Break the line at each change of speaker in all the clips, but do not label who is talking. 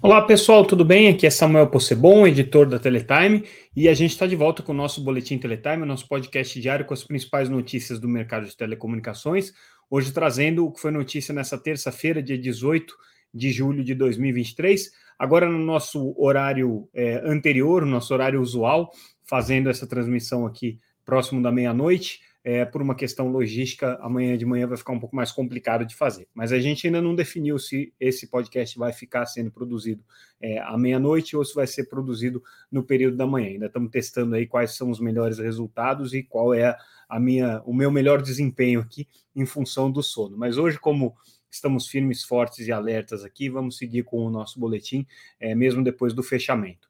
Olá pessoal, tudo bem? Aqui é Samuel Possebon, editor da Teletime, e a gente está de volta com o nosso Boletim Teletime, nosso podcast diário com as principais notícias do mercado de telecomunicações. Hoje trazendo o que foi notícia nessa terça-feira, dia 18 de julho de 2023. Agora no nosso horário é, anterior, nosso horário usual, fazendo essa transmissão aqui próximo da meia-noite é, por uma questão logística, amanhã de manhã vai ficar um pouco mais complicado de fazer. Mas a gente ainda não definiu se esse podcast vai ficar sendo produzido é, à meia-noite ou se vai ser produzido no período da manhã. Ainda estamos testando aí quais são os melhores resultados e qual é a minha, o meu melhor desempenho aqui em função do sono. Mas hoje, como estamos firmes, fortes e alertas aqui, vamos seguir com o nosso boletim, é, mesmo depois do fechamento.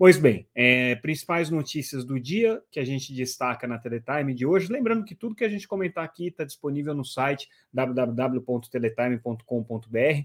Pois bem, é, principais notícias do dia que a gente destaca na Teletime de hoje. Lembrando que tudo que a gente comentar aqui está disponível no site www.teletime.com.br.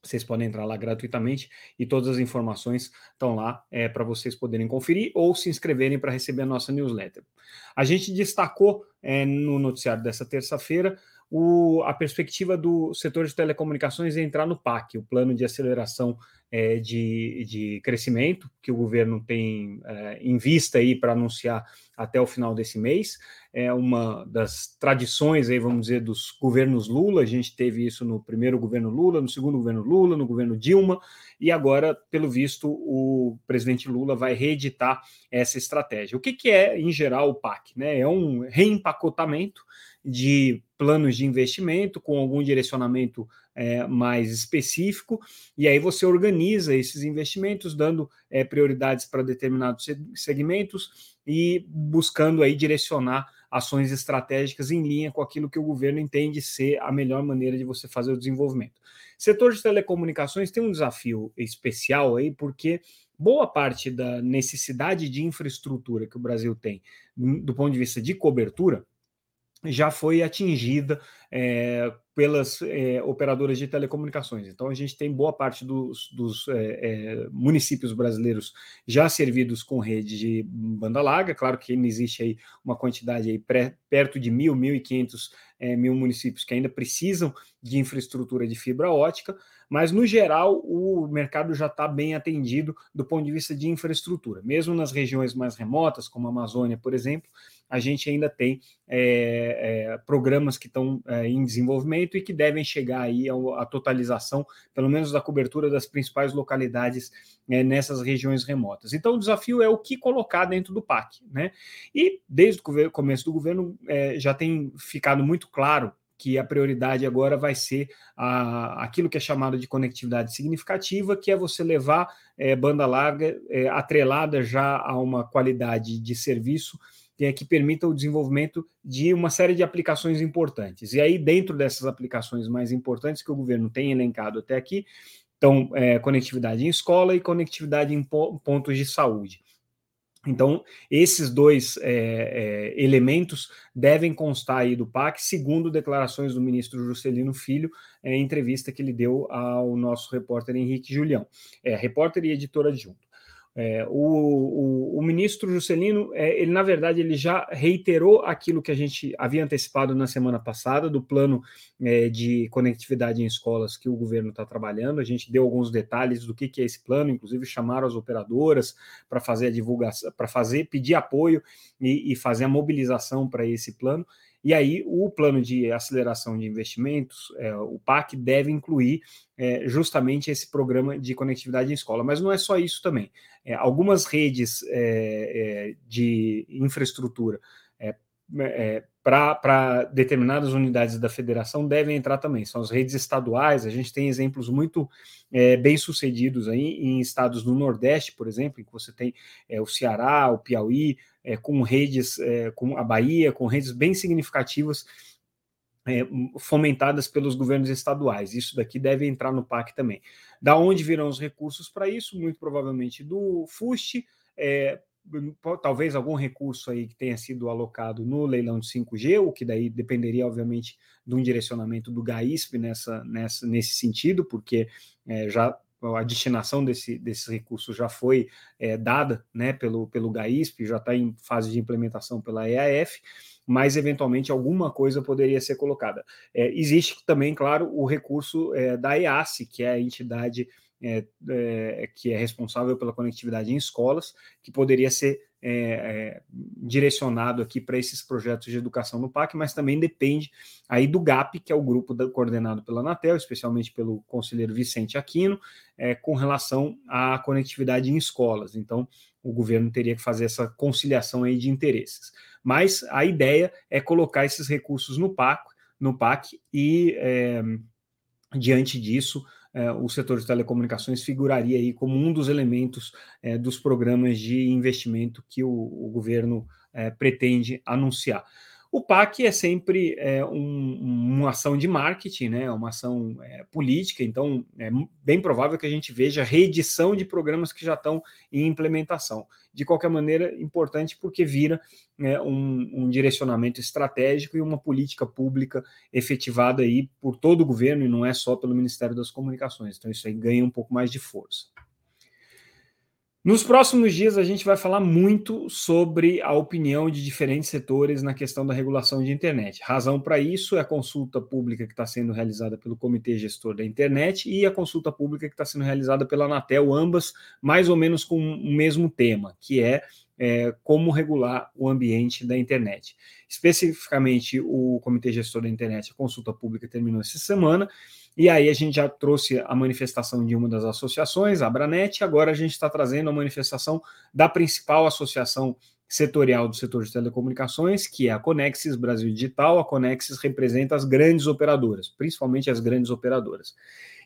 Vocês podem entrar lá gratuitamente e todas as informações estão lá é, para vocês poderem conferir ou se inscreverem para receber a nossa newsletter. A gente destacou é, no noticiário dessa terça-feira a perspectiva do setor de telecomunicações é entrar no PAC, o Plano de Aceleração é, de, de crescimento que o governo tem é, em vista aí para anunciar até o final desse mês. É uma das tradições aí, vamos dizer, dos governos Lula. A gente teve isso no primeiro governo Lula, no segundo governo Lula, no governo Dilma, e agora, pelo visto, o presidente Lula vai reeditar essa estratégia. O que, que é, em geral, o PAC? Né? É um reempacotamento de planos de investimento com algum direcionamento é, mais específico, e aí você organiza esses investimentos, dando é, prioridades para determinados segmentos e buscando aí direcionar ações estratégicas em linha com aquilo que o governo entende ser a melhor maneira de você fazer o desenvolvimento. Setor de telecomunicações tem um desafio especial aí, porque boa parte da necessidade de infraestrutura que o Brasil tem, do ponto de vista de cobertura, já foi atingida é, pelas é, operadoras de telecomunicações. Então, a gente tem boa parte dos, dos é, municípios brasileiros já servidos com rede de banda larga. Claro que ainda existe aí uma quantidade aí pré, perto de mil, mil e quinhentos mil municípios que ainda precisam de infraestrutura de fibra ótica, mas no geral o mercado já está bem atendido do ponto de vista de infraestrutura. Mesmo nas regiões mais remotas, como a Amazônia, por exemplo, a gente ainda tem é, é, programas que estão é, em desenvolvimento e que devem chegar aí à totalização, pelo menos da cobertura das principais localidades é, nessas regiões remotas. Então, o desafio é o que colocar dentro do PAC, né? E desde o começo do governo é, já tem ficado muito claro que a prioridade agora vai ser a, aquilo que é chamado de conectividade significativa, que é você levar é, banda larga é, atrelada já a uma qualidade de serviço que permita o desenvolvimento de uma série de aplicações importantes. E aí, dentro dessas aplicações mais importantes que o governo tem elencado até aqui, estão é, conectividade em escola e conectividade em pontos de saúde. Então, esses dois é, é, elementos devem constar aí do PAC, segundo declarações do ministro Juscelino Filho, é, em entrevista que ele deu ao nosso repórter Henrique Julião, é, repórter e editor adjunto. É, o, o, o, ministro Juscelino, é, ele na verdade ele já reiterou aquilo que a gente havia antecipado na semana passada do plano é, de conectividade em escolas que o governo está trabalhando. A gente deu alguns detalhes do que, que é esse plano, inclusive chamaram as operadoras para fazer a divulgação, para fazer, pedir apoio e, e fazer a mobilização para esse plano. E aí, o plano de aceleração de investimentos, é, o PAC, deve incluir é, justamente esse programa de conectividade em escola. Mas não é só isso também. É, algumas redes é, é, de infraestrutura é, para determinadas unidades da federação devem entrar também. São as redes estaduais. A gente tem exemplos muito bem sucedidos aí em estados do Nordeste, por exemplo, em que você tem o Ceará, o Piauí, é, com redes, é, com a Bahia, com redes bem significativas é, fomentadas pelos governos estaduais. Isso daqui deve entrar no PAC também. Da onde virão os recursos para isso? Muito provavelmente do FUST, é, talvez algum recurso aí que tenha sido alocado no leilão de 5G, o que daí dependeria, obviamente, de um direcionamento do GAISP nessa, nessa, nesse sentido, porque é, já a destinação desse, desses recursos já foi é, dada né, pelo, pelo GAISP, já está em fase de implementação pela EAF, mas eventualmente alguma coisa poderia ser colocada. É, existe também, claro, o recurso é, da EAC, que é a entidade é, é, que é responsável pela conectividade em escolas, que poderia ser é, é, direcionado aqui para esses projetos de educação no PAC, mas também depende aí do GAP, que é o grupo da, coordenado pela Anatel, especialmente pelo conselheiro Vicente Aquino, é, com relação à conectividade em escolas. Então, o governo teria que fazer essa conciliação aí de interesses. Mas a ideia é colocar esses recursos no PAC, no PAC e é, diante disso o setor de telecomunicações figuraria aí como um dos elementos é, dos programas de investimento que o, o governo é, pretende anunciar. O PAC é sempre é, um, uma ação de marketing, né, uma ação é, política, então é bem provável que a gente veja reedição de programas que já estão em implementação. De qualquer maneira, importante porque vira né, um, um, direcionamento estratégico e uma política pública efetivada aí por todo o governo e não é só pelo Ministério das Comunicações. Então, isso aí ganha um pouco mais de força. Nos próximos dias, a gente vai falar muito sobre a opinião de diferentes setores na questão da regulação de internet. Razão para isso é a consulta pública que está sendo realizada pelo Comitê Gestor da Internet e a consulta pública que está sendo realizada pela Anatel, ambas mais ou menos com o mesmo tema, que é é, como regular o ambiente da internet. Especificamente, o Comitê Gestor da Internet, a consulta pública terminou essa semana, e aí a gente já trouxe a manifestação de uma das associações, a Abranet, agora a gente está trazendo a manifestação da principal associação setorial do setor de telecomunicações, que é a Conexis Brasil Digital. A Conexis representa as grandes operadoras, principalmente as grandes operadoras.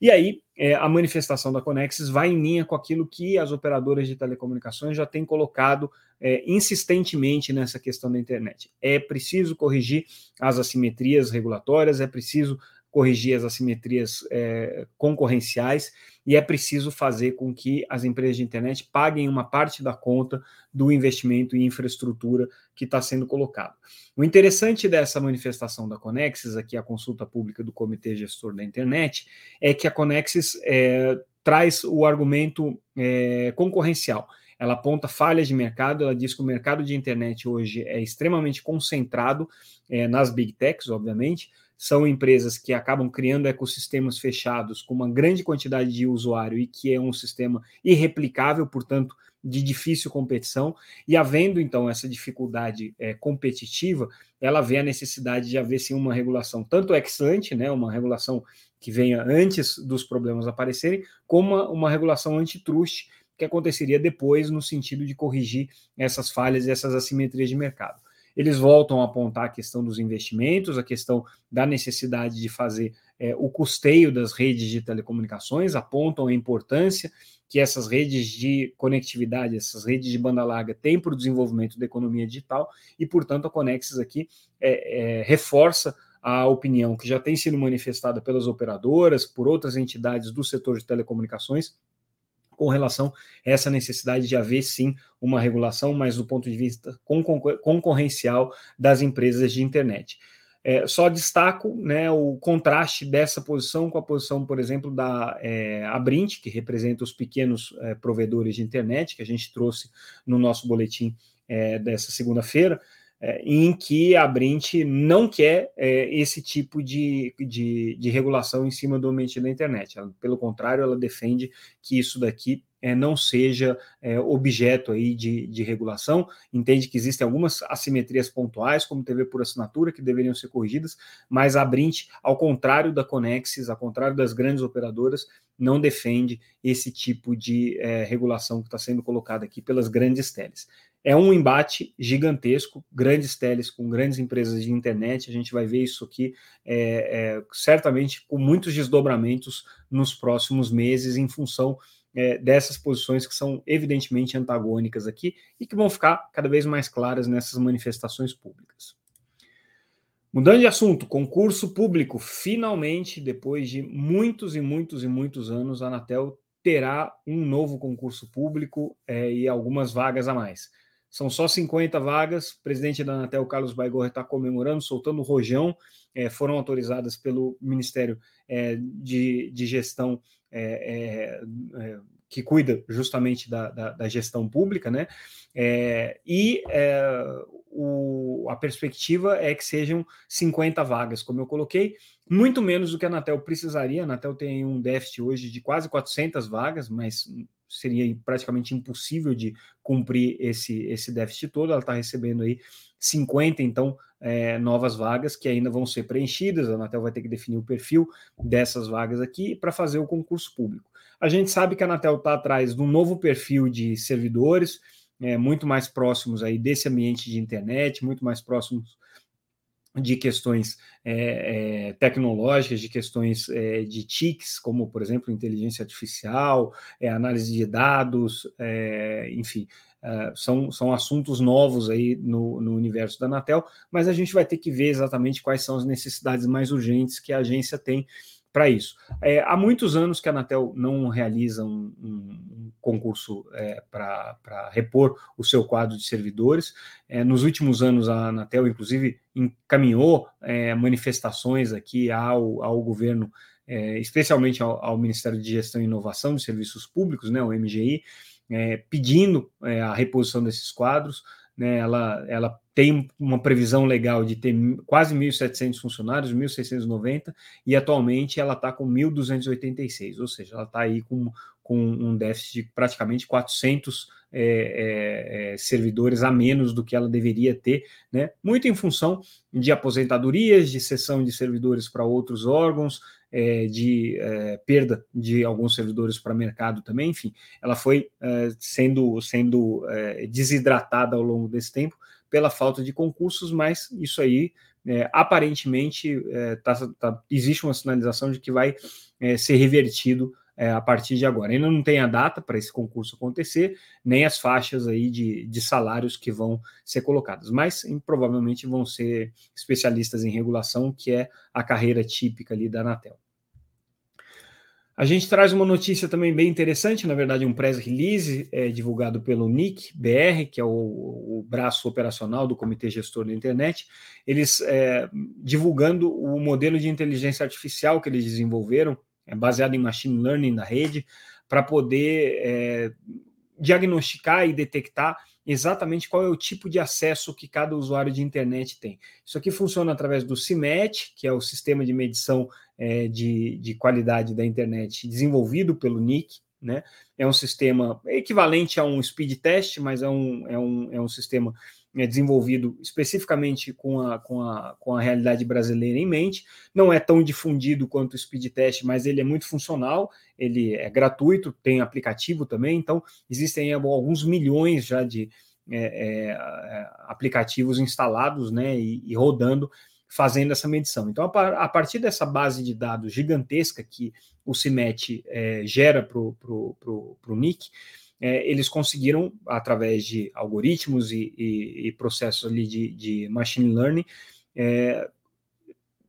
E aí, é, a manifestação da Conexis vai em linha com aquilo que as operadoras de telecomunicações já têm colocado é, insistentemente nessa questão da internet. É preciso corrigir as assimetrias regulatórias, é preciso corrigir as assimetrias é, concorrenciais e é preciso fazer com que as empresas de internet paguem uma parte da conta do investimento em infraestrutura que está sendo colocado. O interessante dessa manifestação da Conexis, aqui a consulta pública do Comitê Gestor da Internet, é que a Conexis é, traz o argumento é, concorrencial. Ela aponta falhas de mercado, ela diz que o mercado de internet hoje é extremamente concentrado é, nas big techs, obviamente, são empresas que acabam criando ecossistemas fechados com uma grande quantidade de usuário e que é um sistema irreplicável, portanto, de difícil competição. E havendo então essa dificuldade é, competitiva, ela vê a necessidade de haver sim uma regulação, tanto ex ante, né, uma regulação que venha antes dos problemas aparecerem, como uma, uma regulação antitruste que aconteceria depois no sentido de corrigir essas falhas e essas assimetrias de mercado. Eles voltam a apontar a questão dos investimentos, a questão da necessidade de fazer é, o custeio das redes de telecomunicações, apontam a importância que essas redes de conectividade, essas redes de banda larga têm para o desenvolvimento da economia digital e, portanto, a Conexis aqui é, é, reforça a opinião que já tem sido manifestada pelas operadoras, por outras entidades do setor de telecomunicações, com relação a essa necessidade de haver sim uma regulação, mas do ponto de vista concorrencial das empresas de internet. É, só destaco né, o contraste dessa posição com a posição, por exemplo, da é, Abrint, que representa os pequenos é, provedores de internet, que a gente trouxe no nosso boletim é, dessa segunda-feira, é, em que a Brint não quer é, esse tipo de, de, de, regulação em cima do ambiente da internet. Ela, pelo contrário, ela defende que isso daqui é, não seja é, objeto aí de, de regulação, entende que existem algumas assimetrias pontuais, como TV por assinatura, que deveriam ser corrigidas, mas a Brint, ao contrário da Conexis, ao contrário das grandes operadoras, não defende esse tipo de é, regulação que está sendo colocada aqui pelas grandes teles. É um embate gigantesco, grandes teles com grandes empresas de internet. A gente vai ver isso aqui é, é, certamente com muitos desdobramentos nos próximos meses, em função é, dessas posições que são evidentemente antagônicas aqui e que vão ficar cada vez mais claras nessas manifestações públicas. Mudando de assunto, concurso público. Finalmente, depois de muitos e muitos e muitos anos, a Anatel terá um novo concurso público é, e algumas vagas a mais. São só 50 vagas. O presidente da Anatel, Carlos Baigorre, está comemorando, soltando o rojão. É, foram autorizadas pelo Ministério é, de, de, Gestão é, é, é que cuida justamente da, da, da, gestão pública, né? É, e o, a perspectiva é que sejam 50 vagas, como eu coloquei, muito menos do que a Anatel precisaria. A Anatel tem um déficit hoje de quase 400 vagas, mas seria praticamente impossível de cumprir esse, esse déficit todo. Ela está recebendo aí 50, então, é, novas vagas que ainda vão ser preenchidas. A Anatel vai ter que definir o perfil dessas vagas aqui para fazer o concurso público. A gente sabe que a Anatel está atrás de um novo perfil de servidores, é, muito mais próximos aí desse ambiente de internet, muito mais próximos de questões é, é, tecnológicas, de questões é, de TICs, como, por exemplo, inteligência artificial, é, análise de dados, é, enfim, é, são, são assuntos novos aí no, no universo da Anatel, mas a gente vai ter que ver exatamente quais são as necessidades mais urgentes que a agência tem para isso. É, há muitos anos que a Anatel não realiza um, um concurso é, para repor o seu quadro de servidores. É, nos últimos anos, a Anatel, inclusive, encaminhou é, manifestações aqui ao, ao governo, é, especialmente ao, ao, Ministério de Gestão e Inovação de Serviços Públicos, né, o MGI, é, pedindo a reposição desses quadros. Né, ela, ela tem uma previsão legal de ter quase 1.700 funcionários, 1.690, e atualmente ela está com 1.286, ou seja, ela está aí com, com um déficit de praticamente 400 é, é, servidores a menos do que ela deveria ter, né? muito em função de aposentadorias, de cessão de servidores para outros órgãos, é, de é, perda de alguns servidores para mercado também, enfim, ela foi é, sendo, sendo desidratada ao longo desse tempo, pela falta de concursos, mas isso aí é, aparentemente é, tá, tá, existe uma sinalização de que vai é, ser revertido é, a partir de agora. Ainda não tem a data para esse concurso acontecer, nem as faixas aí de, de salários que vão ser colocadas, mas em, provavelmente vão ser especialistas em regulação, que é a carreira típica ali da Anatel. A gente traz uma notícia também bem interessante, na verdade, um press release é, divulgado pelo NIC BR, que é o, o, braço operacional do Comitê Gestor da Internet, eles é, divulgando o modelo de inteligência artificial que eles desenvolveram, é, baseado em machine learning na rede, para poder é, diagnosticar e detectar exatamente qual é o tipo de acesso que cada usuário de internet tem. Isso aqui funciona através do CIMET, que é o sistema de medição é, de, de qualidade da internet desenvolvido pelo NIC, né? É um sistema equivalente a um speed test, mas é um, é um, é um sistema é desenvolvido especificamente com a, com, a, com a realidade brasileira em mente. Não é tão difundido quanto o speed test, mas ele é muito funcional, ele é gratuito, tem aplicativo também, então existem alguns milhões já de é, é, aplicativos instalados né, e, e, rodando fazendo essa medição. Então, a, partir dessa base de dados gigantesca que o CIMET é, gera para o NIC, é, eles conseguiram, através de algoritmos e, e, e processos ali de, de machine learning, é,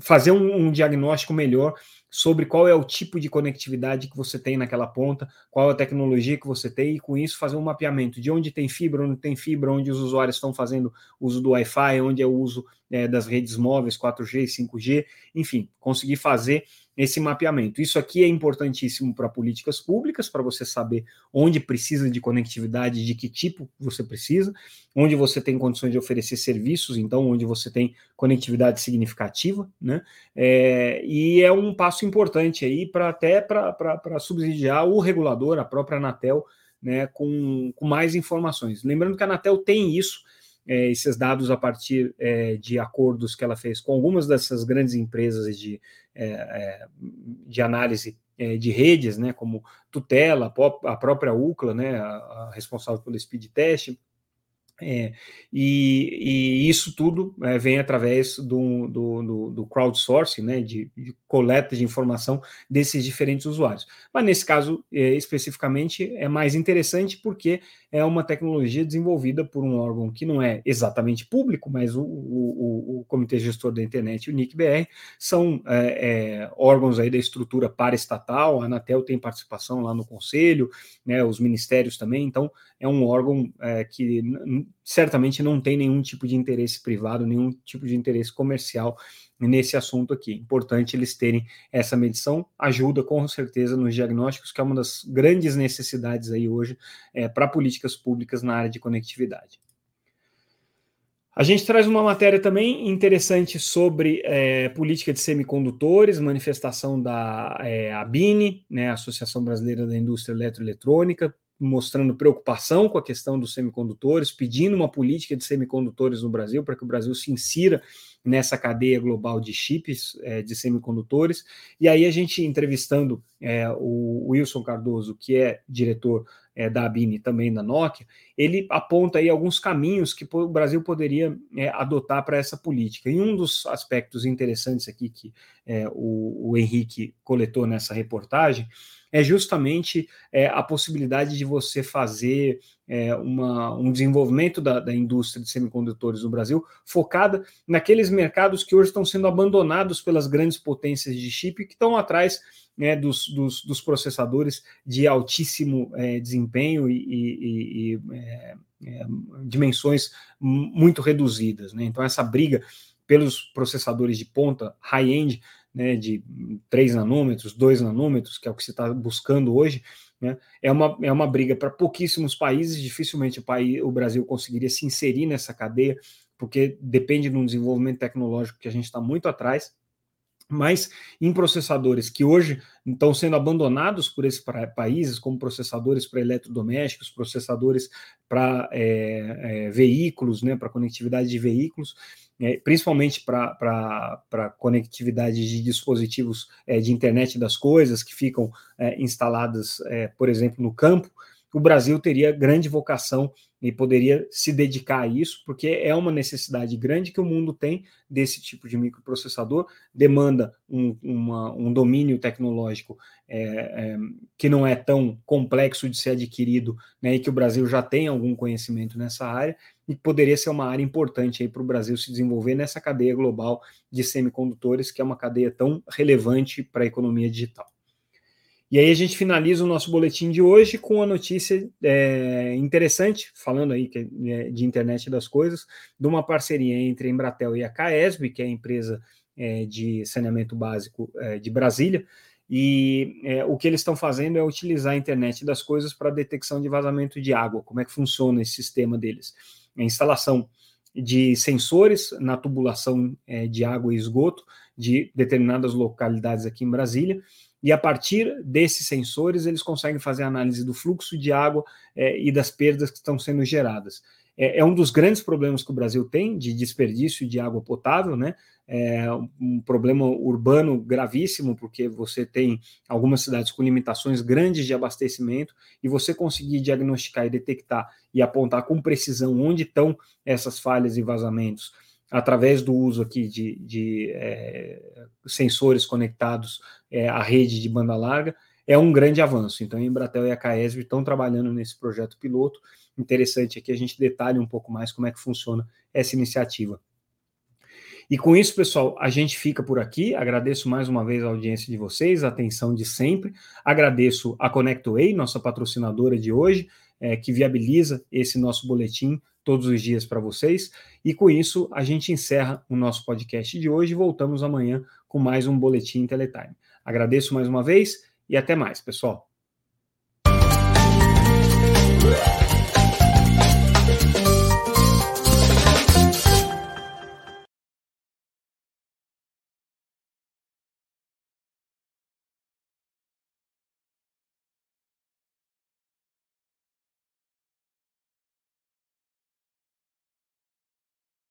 fazer um, um, diagnóstico melhor sobre qual é o tipo de conectividade que você tem naquela ponta, qual é a tecnologia que você tem, e com isso fazer um mapeamento de onde tem fibra, onde tem fibra, onde os usuários estão fazendo uso do Wi-Fi, onde é o uso é, das redes móveis 4G, 5G, enfim, conseguir fazer esse mapeamento. Isso aqui é importantíssimo para políticas públicas, para você saber onde precisa de conectividade, de que tipo você precisa, onde você tem condições de oferecer serviços, então onde você tem conectividade significativa, né? É, e é um passo importante aí para até para subsidiar o regulador, a própria Anatel, né, com, com mais informações. Lembrando que a Anatel tem isso é, esses dados a partir é, de acordos que ela fez com algumas dessas grandes empresas de, é, é de análise é, de redes, né, como Tutela, a própria UCLA, né, a, a responsável pelo speed test, é, e, e, isso tudo é, vem através do, do, do, do crowdsourcing, né, de, de, coleta de informação desses diferentes usuários. Mas nesse caso, é, especificamente, é mais interessante porque é uma tecnologia desenvolvida por um órgão que não é exatamente público, mas o, o, o Comitê Gestor da Internet e o NICBR são é, é, órgãos aí da estrutura paraestatal, a Anatel tem participação lá no conselho, né, os ministérios também, então é um órgão é, que certamente não tem nenhum tipo de interesse privado, nenhum tipo de interesse comercial nesse assunto aqui. Importante eles terem essa medição, ajuda com certeza nos diagnósticos, que é uma das grandes necessidades aí hoje é, para políticas públicas na área de conectividade. A gente traz uma matéria também interessante sobre é, política de semicondutores, manifestação da é, ABINE, né, Associação Brasileira da Indústria Eletroeletrônica, mostrando preocupação com a questão dos semicondutores, pedindo uma política de semicondutores no Brasil, para que o Brasil se insira nessa cadeia global de chips é, de semicondutores. E aí a gente entrevistando é, o Wilson Cardoso, que é diretor é, da Abine também da Nokia, ele aponta aí alguns caminhos que o Brasil poderia é, adotar para essa política. E um dos aspectos interessantes aqui que é, o, o Henrique coletou nessa reportagem é justamente é, a possibilidade de você fazer é, uma, um desenvolvimento da, da, indústria de semicondutores no Brasil focada naqueles mercados que hoje estão sendo abandonados pelas grandes potências de chip que estão atrás né, dos, dos, dos, processadores de altíssimo é, desempenho e, e, e é, é, dimensões muito reduzidas. Né? Então, essa briga pelos processadores de ponta high-end né, de 3 nanômetros, 2 nanômetros, que é o que se está buscando hoje, né, é, uma, é uma briga para pouquíssimos países, dificilmente o, país, o Brasil conseguiria se inserir nessa cadeia, porque depende de um desenvolvimento tecnológico que a gente está muito atrás, mas em processadores que hoje estão sendo abandonados por esses países, como processadores para eletrodomésticos, processadores para é, é, veículos, né, para conectividade de veículos, é, principalmente para conectividade de dispositivos é, de internet das coisas que ficam é, instaladas, é, por exemplo, no campo, o Brasil teria grande vocação e poderia se dedicar a isso, porque é uma necessidade grande que o mundo tem desse tipo de microprocessador, demanda um, uma, um domínio tecnológico é, é, que não é tão complexo de ser adquirido, né, e que o Brasil já tem algum conhecimento nessa área, e poderia ser uma área importante para o Brasil se desenvolver nessa cadeia global de semicondutores, que é uma cadeia tão relevante para a economia digital. E aí a gente finaliza o nosso boletim de hoje com uma notícia é, interessante, falando aí é, de internet das coisas, de uma parceria entre a Embratel e a Caesb, que é a empresa é, de saneamento básico é, de Brasília, e é, o que eles estão fazendo é utilizar a internet das coisas para detecção de vazamento de água. Como é que funciona esse sistema deles? A instalação de sensores na tubulação é, de água e esgoto de determinadas localidades aqui em Brasília, e a partir desses sensores eles conseguem fazer análise do fluxo de água é, e das perdas que estão sendo geradas. É, é, um dos grandes problemas que o Brasil tem de desperdício de água potável, né? É um problema urbano gravíssimo, porque você tem algumas cidades com limitações grandes de abastecimento, e você conseguir diagnosticar e detectar e apontar com precisão onde estão essas falhas e vazamentos através do uso aqui de, de é, sensores conectados é, à rede de banda larga, é um grande avanço. Então, a Embratel e a Caesv estão trabalhando nesse projeto piloto. Interessante aqui a gente detalhe um pouco mais como é que funciona essa iniciativa. E com isso, pessoal, a gente fica por aqui. Agradeço mais uma vez a audiência de vocês, a atenção de sempre. Agradeço a ConnectWay, nossa patrocinadora de hoje, é, que viabiliza esse nosso boletim todos os dias para vocês. E com isso, a gente encerra o nosso podcast de hoje voltamos amanhã com mais um Boletim Teletime. Agradeço mais uma vez e até mais, pessoal.